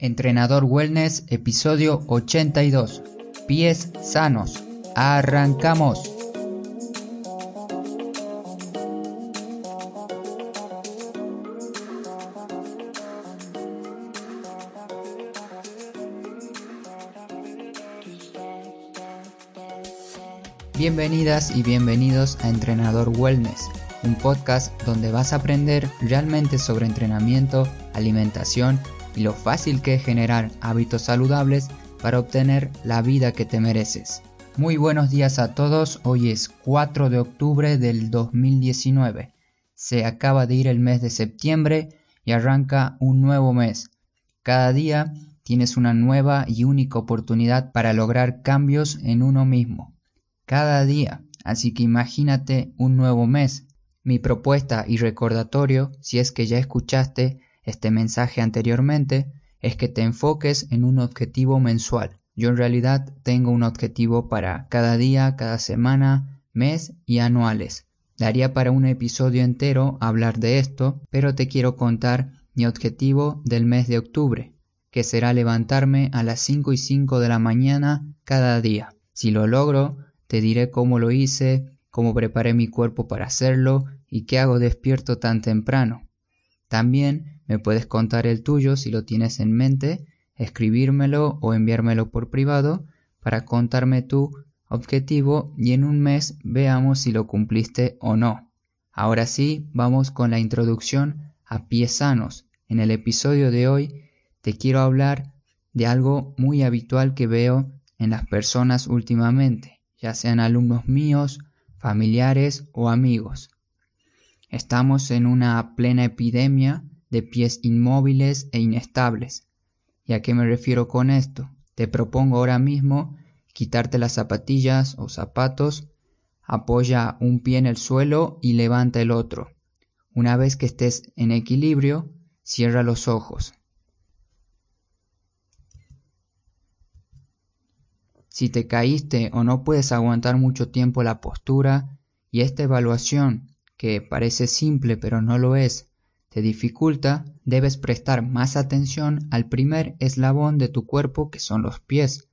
Entrenador Wellness, episodio 82. Pies sanos. Arrancamos. Bienvenidas y bienvenidos a Entrenador Wellness, un podcast donde vas a aprender realmente sobre entrenamiento, alimentación y lo fácil que es generar hábitos saludables para obtener la vida que te mereces. Muy buenos días a todos, hoy es 4 de octubre del 2019. Se acaba de ir el mes de septiembre y arranca un nuevo mes. Cada día tienes una nueva y única oportunidad para lograr cambios en uno mismo cada día, así que imagínate un nuevo mes. Mi propuesta y recordatorio, si es que ya escuchaste este mensaje anteriormente, es que te enfoques en un objetivo mensual. Yo en realidad tengo un objetivo para cada día, cada semana, mes y anuales. Daría para un episodio entero hablar de esto, pero te quiero contar mi objetivo del mes de octubre, que será levantarme a las 5 y 5 de la mañana cada día. Si lo logro, te diré cómo lo hice, cómo preparé mi cuerpo para hacerlo y qué hago despierto tan temprano. También me puedes contar el tuyo si lo tienes en mente, escribírmelo o enviármelo por privado para contarme tu objetivo y en un mes veamos si lo cumpliste o no. Ahora sí, vamos con la introducción a pies sanos. En el episodio de hoy te quiero hablar de algo muy habitual que veo en las personas últimamente ya sean alumnos míos, familiares o amigos. Estamos en una plena epidemia de pies inmóviles e inestables. ¿Y a qué me refiero con esto? Te propongo ahora mismo quitarte las zapatillas o zapatos, apoya un pie en el suelo y levanta el otro. Una vez que estés en equilibrio, cierra los ojos. Si te caíste o no puedes aguantar mucho tiempo la postura y esta evaluación, que parece simple pero no lo es, te dificulta, debes prestar más atención al primer eslabón de tu cuerpo que son los pies.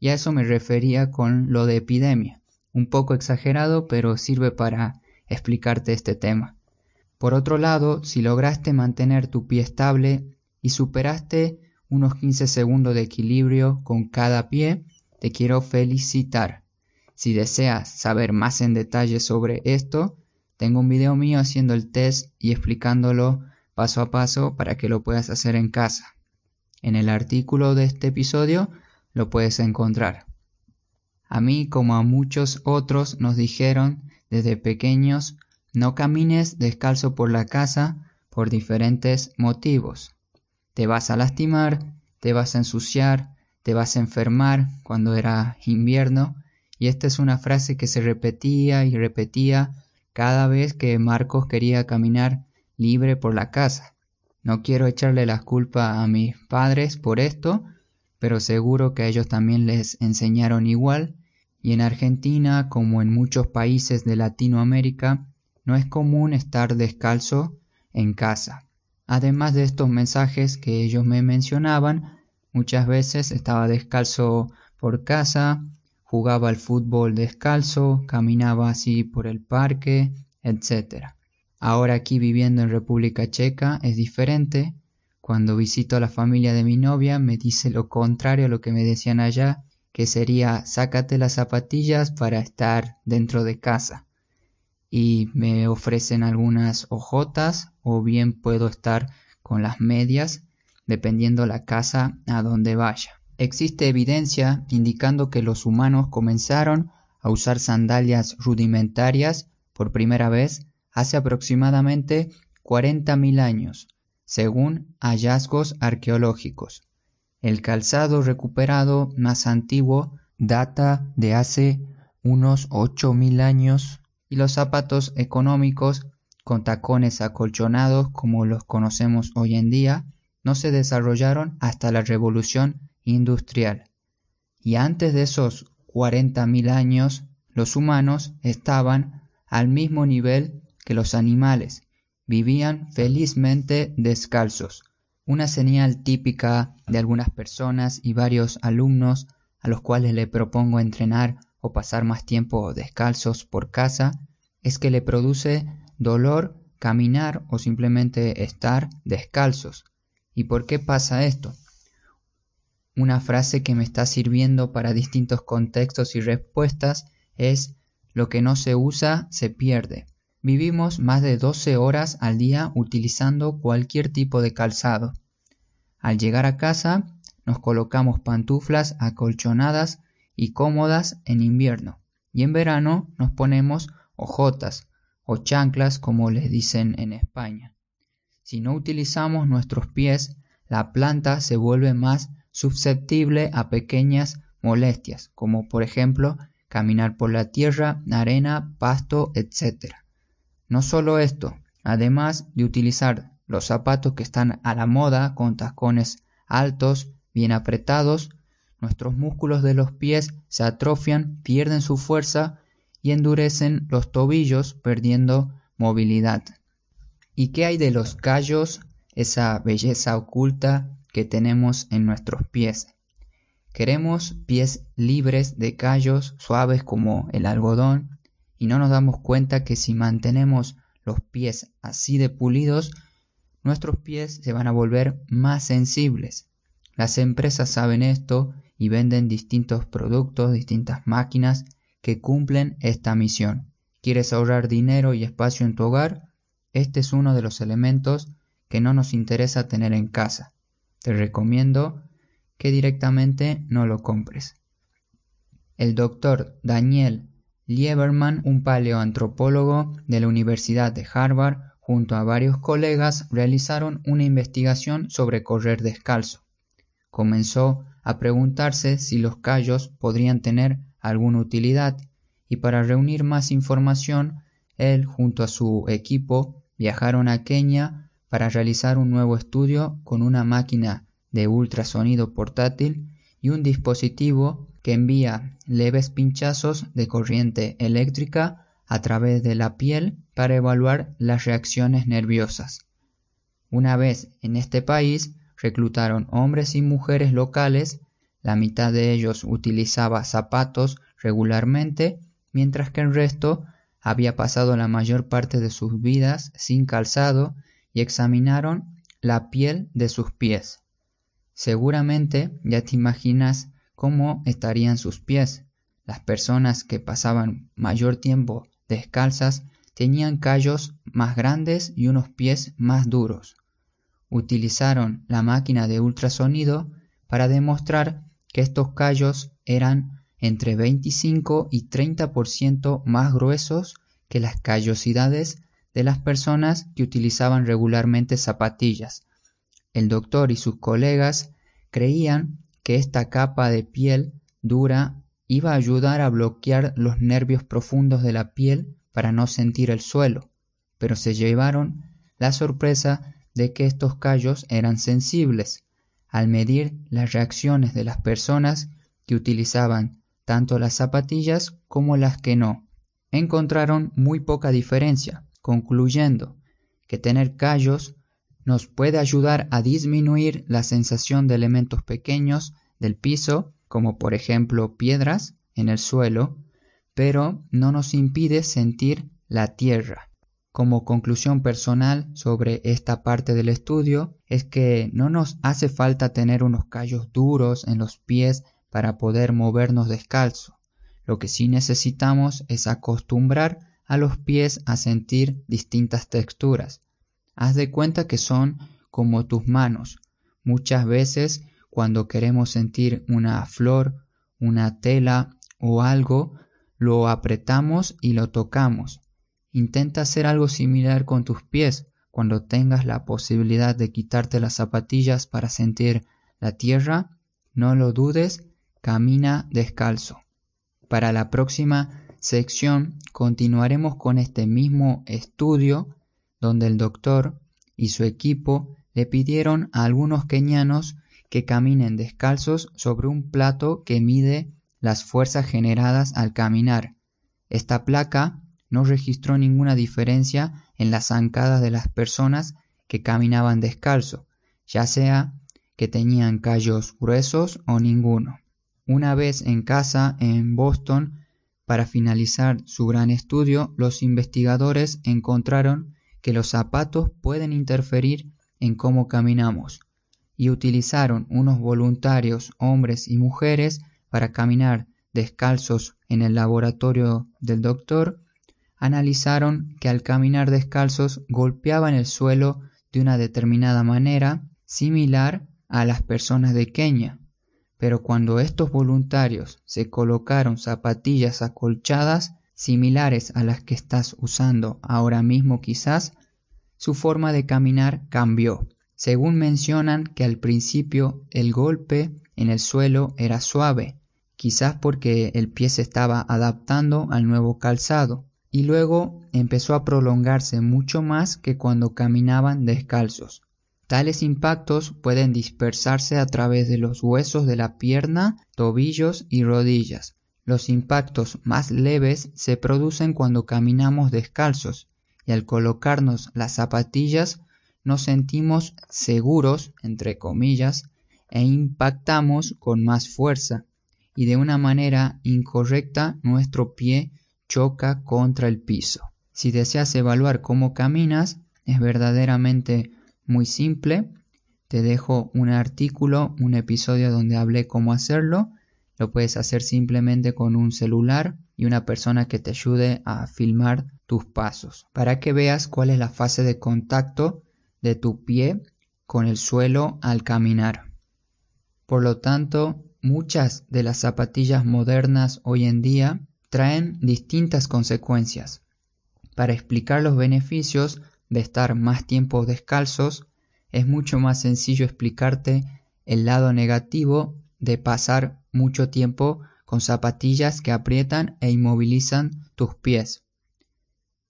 Y a eso me refería con lo de epidemia. Un poco exagerado, pero sirve para explicarte este tema. Por otro lado, si lograste mantener tu pie estable y superaste unos 15 segundos de equilibrio con cada pie, te quiero felicitar. Si deseas saber más en detalle sobre esto, tengo un video mío haciendo el test y explicándolo paso a paso para que lo puedas hacer en casa. En el artículo de este episodio lo puedes encontrar. A mí como a muchos otros nos dijeron desde pequeños no camines descalzo por la casa por diferentes motivos. Te vas a lastimar, te vas a ensuciar, te vas a enfermar cuando era invierno, y esta es una frase que se repetía y repetía cada vez que Marcos quería caminar libre por la casa. No quiero echarle la culpa a mis padres por esto, pero seguro que a ellos también les enseñaron igual, y en Argentina, como en muchos países de Latinoamérica, no es común estar descalzo en casa. Además de estos mensajes que ellos me mencionaban, Muchas veces estaba descalzo por casa, jugaba al fútbol descalzo, caminaba así por el parque, etc. Ahora aquí viviendo en República Checa es diferente. Cuando visito a la familia de mi novia me dice lo contrario a lo que me decían allá, que sería sácate las zapatillas para estar dentro de casa. Y me ofrecen algunas hojotas o bien puedo estar con las medias dependiendo la casa a donde vaya. Existe evidencia indicando que los humanos comenzaron a usar sandalias rudimentarias por primera vez hace aproximadamente 40.000 años, según hallazgos arqueológicos. El calzado recuperado más antiguo data de hace unos 8.000 años y los zapatos económicos con tacones acolchonados como los conocemos hoy en día no se desarrollaron hasta la revolución industrial. Y antes de esos 40.000 años, los humanos estaban al mismo nivel que los animales, vivían felizmente descalzos. Una señal típica de algunas personas y varios alumnos a los cuales le propongo entrenar o pasar más tiempo descalzos por casa es que le produce dolor caminar o simplemente estar descalzos. ¿Y por qué pasa esto? Una frase que me está sirviendo para distintos contextos y respuestas es lo que no se usa se pierde. Vivimos más de 12 horas al día utilizando cualquier tipo de calzado. Al llegar a casa nos colocamos pantuflas acolchonadas y cómodas en invierno y en verano nos ponemos ojotas o chanclas como les dicen en España. Si no utilizamos nuestros pies, la planta se vuelve más susceptible a pequeñas molestias, como por ejemplo caminar por la tierra, arena, pasto, etc. No solo esto, además de utilizar los zapatos que están a la moda con tacones altos, bien apretados, nuestros músculos de los pies se atrofian, pierden su fuerza y endurecen los tobillos perdiendo movilidad. ¿Y qué hay de los callos, esa belleza oculta que tenemos en nuestros pies? Queremos pies libres de callos suaves como el algodón y no nos damos cuenta que si mantenemos los pies así de pulidos, nuestros pies se van a volver más sensibles. Las empresas saben esto y venden distintos productos, distintas máquinas que cumplen esta misión. ¿Quieres ahorrar dinero y espacio en tu hogar? Este es uno de los elementos que no nos interesa tener en casa. Te recomiendo que directamente no lo compres. El doctor Daniel Lieberman, un paleoantropólogo de la Universidad de Harvard, junto a varios colegas, realizaron una investigación sobre correr descalzo. Comenzó a preguntarse si los callos podrían tener alguna utilidad y para reunir más información, él junto a su equipo viajaron a Kenia para realizar un nuevo estudio con una máquina de ultrasonido portátil y un dispositivo que envía leves pinchazos de corriente eléctrica a través de la piel para evaluar las reacciones nerviosas. Una vez en este país, reclutaron hombres y mujeres locales, la mitad de ellos utilizaba zapatos regularmente, mientras que el resto había pasado la mayor parte de sus vidas sin calzado y examinaron la piel de sus pies. Seguramente ya te imaginas cómo estarían sus pies. Las personas que pasaban mayor tiempo descalzas tenían callos más grandes y unos pies más duros. Utilizaron la máquina de ultrasonido para demostrar que estos callos eran entre 25 y 30% más gruesos que las callosidades de las personas que utilizaban regularmente zapatillas. El doctor y sus colegas creían que esta capa de piel dura iba a ayudar a bloquear los nervios profundos de la piel para no sentir el suelo, pero se llevaron la sorpresa de que estos callos eran sensibles. Al medir las reacciones de las personas que utilizaban tanto las zapatillas como las que no. Encontraron muy poca diferencia, concluyendo que tener callos nos puede ayudar a disminuir la sensación de elementos pequeños del piso, como por ejemplo piedras en el suelo, pero no nos impide sentir la tierra. Como conclusión personal sobre esta parte del estudio es que no nos hace falta tener unos callos duros en los pies para poder movernos descalzo. Lo que sí necesitamos es acostumbrar a los pies a sentir distintas texturas. Haz de cuenta que son como tus manos. Muchas veces cuando queremos sentir una flor, una tela o algo, lo apretamos y lo tocamos. Intenta hacer algo similar con tus pies cuando tengas la posibilidad de quitarte las zapatillas para sentir la tierra. No lo dudes Camina descalzo. Para la próxima sección continuaremos con este mismo estudio donde el doctor y su equipo le pidieron a algunos kenianos que caminen descalzos sobre un plato que mide las fuerzas generadas al caminar. Esta placa no registró ninguna diferencia en las zancadas de las personas que caminaban descalzo, ya sea que tenían callos gruesos o ninguno. Una vez en casa en Boston, para finalizar su gran estudio, los investigadores encontraron que los zapatos pueden interferir en cómo caminamos y utilizaron unos voluntarios hombres y mujeres para caminar descalzos en el laboratorio del doctor, analizaron que al caminar descalzos golpeaban el suelo de una determinada manera, similar a las personas de Kenia. Pero cuando estos voluntarios se colocaron zapatillas acolchadas, similares a las que estás usando ahora mismo quizás, su forma de caminar cambió. Según mencionan que al principio el golpe en el suelo era suave, quizás porque el pie se estaba adaptando al nuevo calzado, y luego empezó a prolongarse mucho más que cuando caminaban descalzos. Tales impactos pueden dispersarse a través de los huesos de la pierna, tobillos y rodillas. Los impactos más leves se producen cuando caminamos descalzos y al colocarnos las zapatillas nos sentimos seguros, entre comillas, e impactamos con más fuerza y de una manera incorrecta nuestro pie choca contra el piso. Si deseas evaluar cómo caminas, es verdaderamente muy simple. Te dejo un artículo, un episodio donde hablé cómo hacerlo. Lo puedes hacer simplemente con un celular y una persona que te ayude a filmar tus pasos para que veas cuál es la fase de contacto de tu pie con el suelo al caminar. Por lo tanto, muchas de las zapatillas modernas hoy en día traen distintas consecuencias. Para explicar los beneficios de estar más tiempo descalzos, es mucho más sencillo explicarte el lado negativo de pasar mucho tiempo con zapatillas que aprietan e inmovilizan tus pies.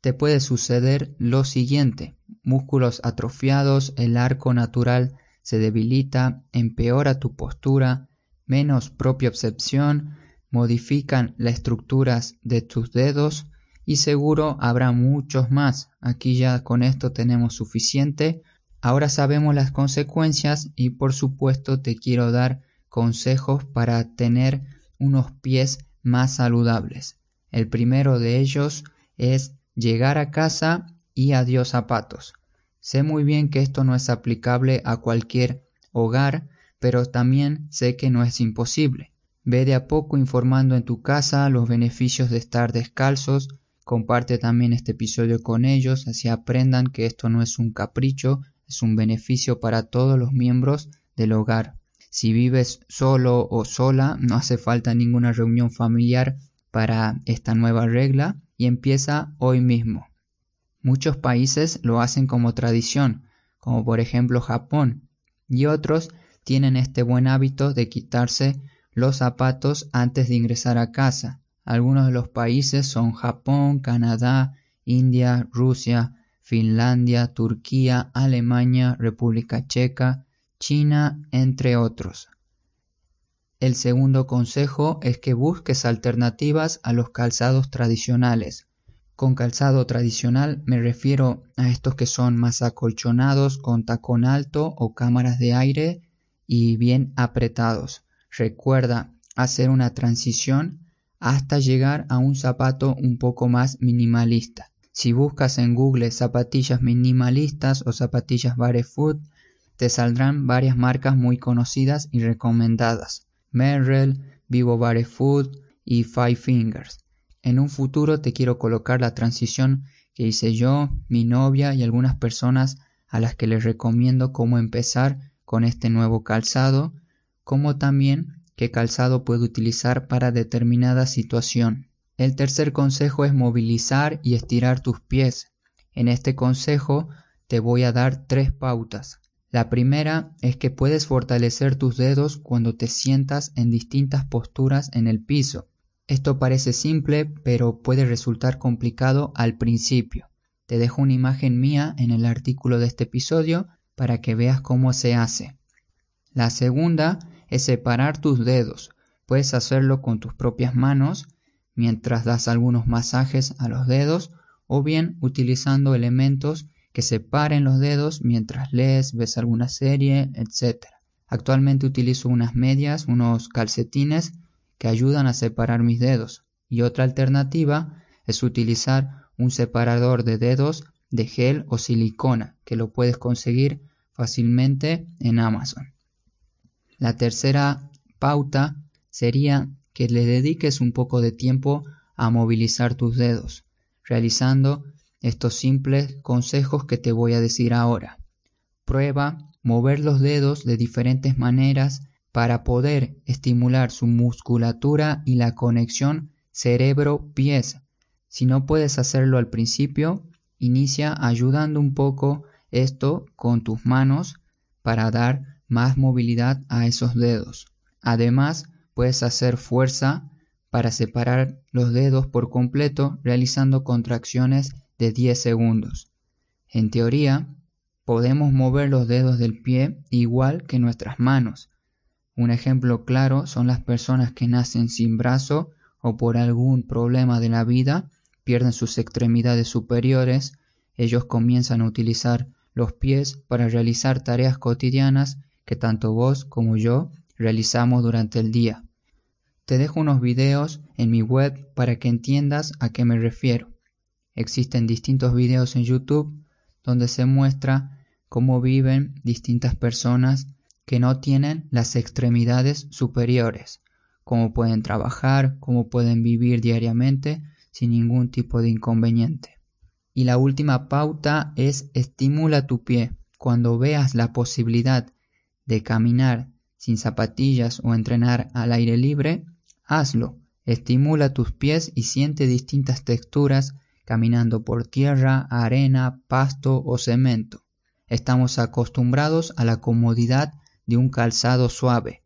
Te puede suceder lo siguiente, músculos atrofiados, el arco natural se debilita, empeora tu postura, menos propiocepción, modifican las estructuras de tus dedos, y seguro habrá muchos más. Aquí ya con esto tenemos suficiente. Ahora sabemos las consecuencias y por supuesto te quiero dar consejos para tener unos pies más saludables. El primero de ellos es llegar a casa y adiós zapatos. Sé muy bien que esto no es aplicable a cualquier hogar, pero también sé que no es imposible. Ve de a poco informando en tu casa los beneficios de estar descalzos, Comparte también este episodio con ellos, así aprendan que esto no es un capricho, es un beneficio para todos los miembros del hogar. Si vives solo o sola, no hace falta ninguna reunión familiar para esta nueva regla y empieza hoy mismo. Muchos países lo hacen como tradición, como por ejemplo Japón, y otros tienen este buen hábito de quitarse los zapatos antes de ingresar a casa. Algunos de los países son Japón, Canadá, India, Rusia, Finlandia, Turquía, Alemania, República Checa, China, entre otros. El segundo consejo es que busques alternativas a los calzados tradicionales. Con calzado tradicional me refiero a estos que son más acolchonados con tacón alto o cámaras de aire y bien apretados. Recuerda hacer una transición hasta llegar a un zapato un poco más minimalista. Si buscas en Google zapatillas minimalistas o zapatillas barefoot, te saldrán varias marcas muy conocidas y recomendadas. Merrell, Vivo Barefoot y Five Fingers. En un futuro te quiero colocar la transición que hice yo, mi novia y algunas personas a las que les recomiendo cómo empezar con este nuevo calzado, como también qué calzado puedo utilizar para determinada situación. El tercer consejo es movilizar y estirar tus pies. En este consejo te voy a dar tres pautas. La primera es que puedes fortalecer tus dedos cuando te sientas en distintas posturas en el piso. Esto parece simple, pero puede resultar complicado al principio. Te dejo una imagen mía en el artículo de este episodio para que veas cómo se hace. La segunda es separar tus dedos. Puedes hacerlo con tus propias manos mientras das algunos masajes a los dedos o bien utilizando elementos que separen los dedos mientras lees, ves alguna serie, etc. Actualmente utilizo unas medias, unos calcetines que ayudan a separar mis dedos. Y otra alternativa es utilizar un separador de dedos de gel o silicona que lo puedes conseguir fácilmente en Amazon. La tercera pauta sería que le dediques un poco de tiempo a movilizar tus dedos, realizando estos simples consejos que te voy a decir ahora. Prueba mover los dedos de diferentes maneras para poder estimular su musculatura y la conexión cerebro-pies. Si no puedes hacerlo al principio, inicia ayudando un poco esto con tus manos para dar más movilidad a esos dedos. Además, puedes hacer fuerza para separar los dedos por completo realizando contracciones de 10 segundos. En teoría, podemos mover los dedos del pie igual que nuestras manos. Un ejemplo claro son las personas que nacen sin brazo o por algún problema de la vida pierden sus extremidades superiores, ellos comienzan a utilizar los pies para realizar tareas cotidianas que tanto vos como yo realizamos durante el día. Te dejo unos videos en mi web para que entiendas a qué me refiero. Existen distintos videos en YouTube donde se muestra cómo viven distintas personas que no tienen las extremidades superiores, cómo pueden trabajar, cómo pueden vivir diariamente sin ningún tipo de inconveniente. Y la última pauta es estimula tu pie. Cuando veas la posibilidad de caminar sin zapatillas o entrenar al aire libre, Hazlo, estimula tus pies y siente distintas texturas caminando por tierra, arena, pasto o cemento. Estamos acostumbrados a la comodidad de un calzado suave.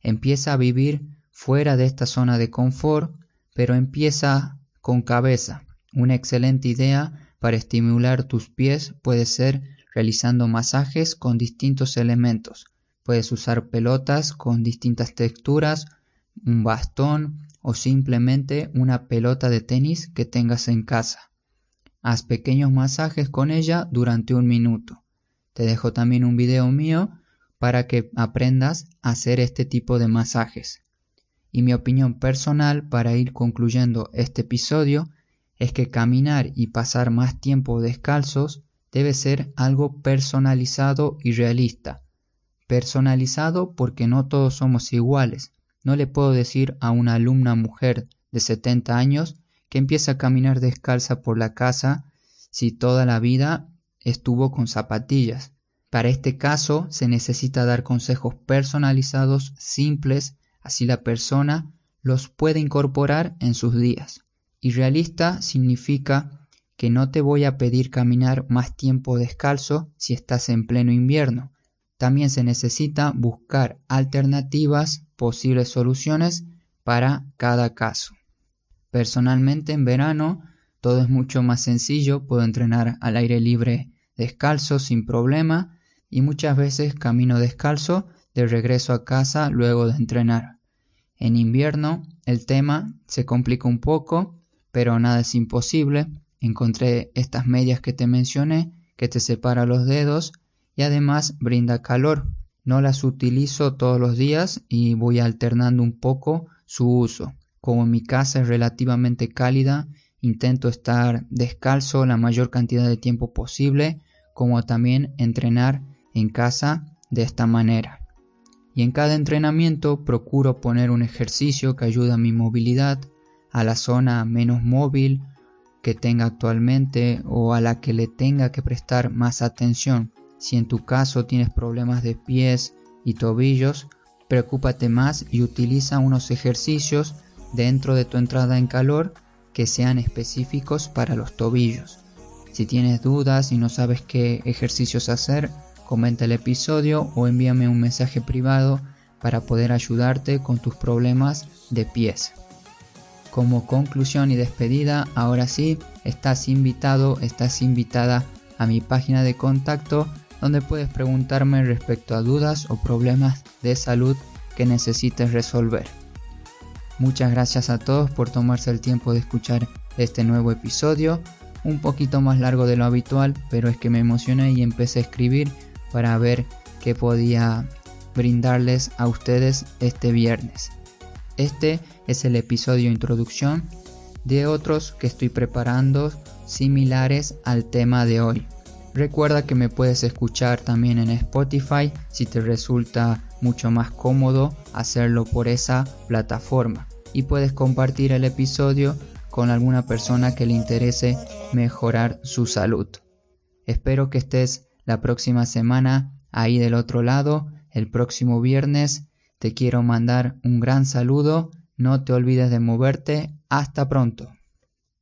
Empieza a vivir fuera de esta zona de confort, pero empieza con cabeza. Una excelente idea para estimular tus pies puede ser realizando masajes con distintos elementos. Puedes usar pelotas con distintas texturas un bastón o simplemente una pelota de tenis que tengas en casa. Haz pequeños masajes con ella durante un minuto. Te dejo también un video mío para que aprendas a hacer este tipo de masajes. Y mi opinión personal para ir concluyendo este episodio es que caminar y pasar más tiempo descalzos debe ser algo personalizado y realista. Personalizado porque no todos somos iguales, no le puedo decir a una alumna mujer de 70 años que empieza a caminar descalza por la casa si toda la vida estuvo con zapatillas. Para este caso se necesita dar consejos personalizados, simples, así la persona los puede incorporar en sus días. Y realista significa que no te voy a pedir caminar más tiempo descalzo si estás en pleno invierno. También se necesita buscar alternativas posibles soluciones para cada caso. Personalmente en verano todo es mucho más sencillo, puedo entrenar al aire libre descalzo sin problema y muchas veces camino descalzo de regreso a casa luego de entrenar. En invierno el tema se complica un poco, pero nada es imposible. Encontré estas medias que te mencioné que te separa los dedos y además brinda calor. No las utilizo todos los días y voy alternando un poco su uso. Como mi casa es relativamente cálida, intento estar descalzo la mayor cantidad de tiempo posible, como también entrenar en casa de esta manera. Y en cada entrenamiento procuro poner un ejercicio que ayude a mi movilidad, a la zona menos móvil que tenga actualmente o a la que le tenga que prestar más atención. Si en tu caso tienes problemas de pies y tobillos, preocúpate más y utiliza unos ejercicios dentro de tu entrada en calor que sean específicos para los tobillos. Si tienes dudas y no sabes qué ejercicios hacer, comenta el episodio o envíame un mensaje privado para poder ayudarte con tus problemas de pies. Como conclusión y despedida, ahora sí, estás invitado, estás invitada a mi página de contacto donde puedes preguntarme respecto a dudas o problemas de salud que necesites resolver. Muchas gracias a todos por tomarse el tiempo de escuchar este nuevo episodio. un poquito más largo de lo habitual, pero es que me emocioné y empecé a escribir para ver qué podía brindarles a ustedes este viernes. Este es el episodio introducción de otros que estoy preparando similares al tema de hoy. Recuerda que me puedes escuchar también en Spotify si te resulta mucho más cómodo hacerlo por esa plataforma y puedes compartir el episodio con alguna persona que le interese mejorar su salud. Espero que estés la próxima semana ahí del otro lado, el próximo viernes. Te quiero mandar un gran saludo, no te olvides de moverte, hasta pronto.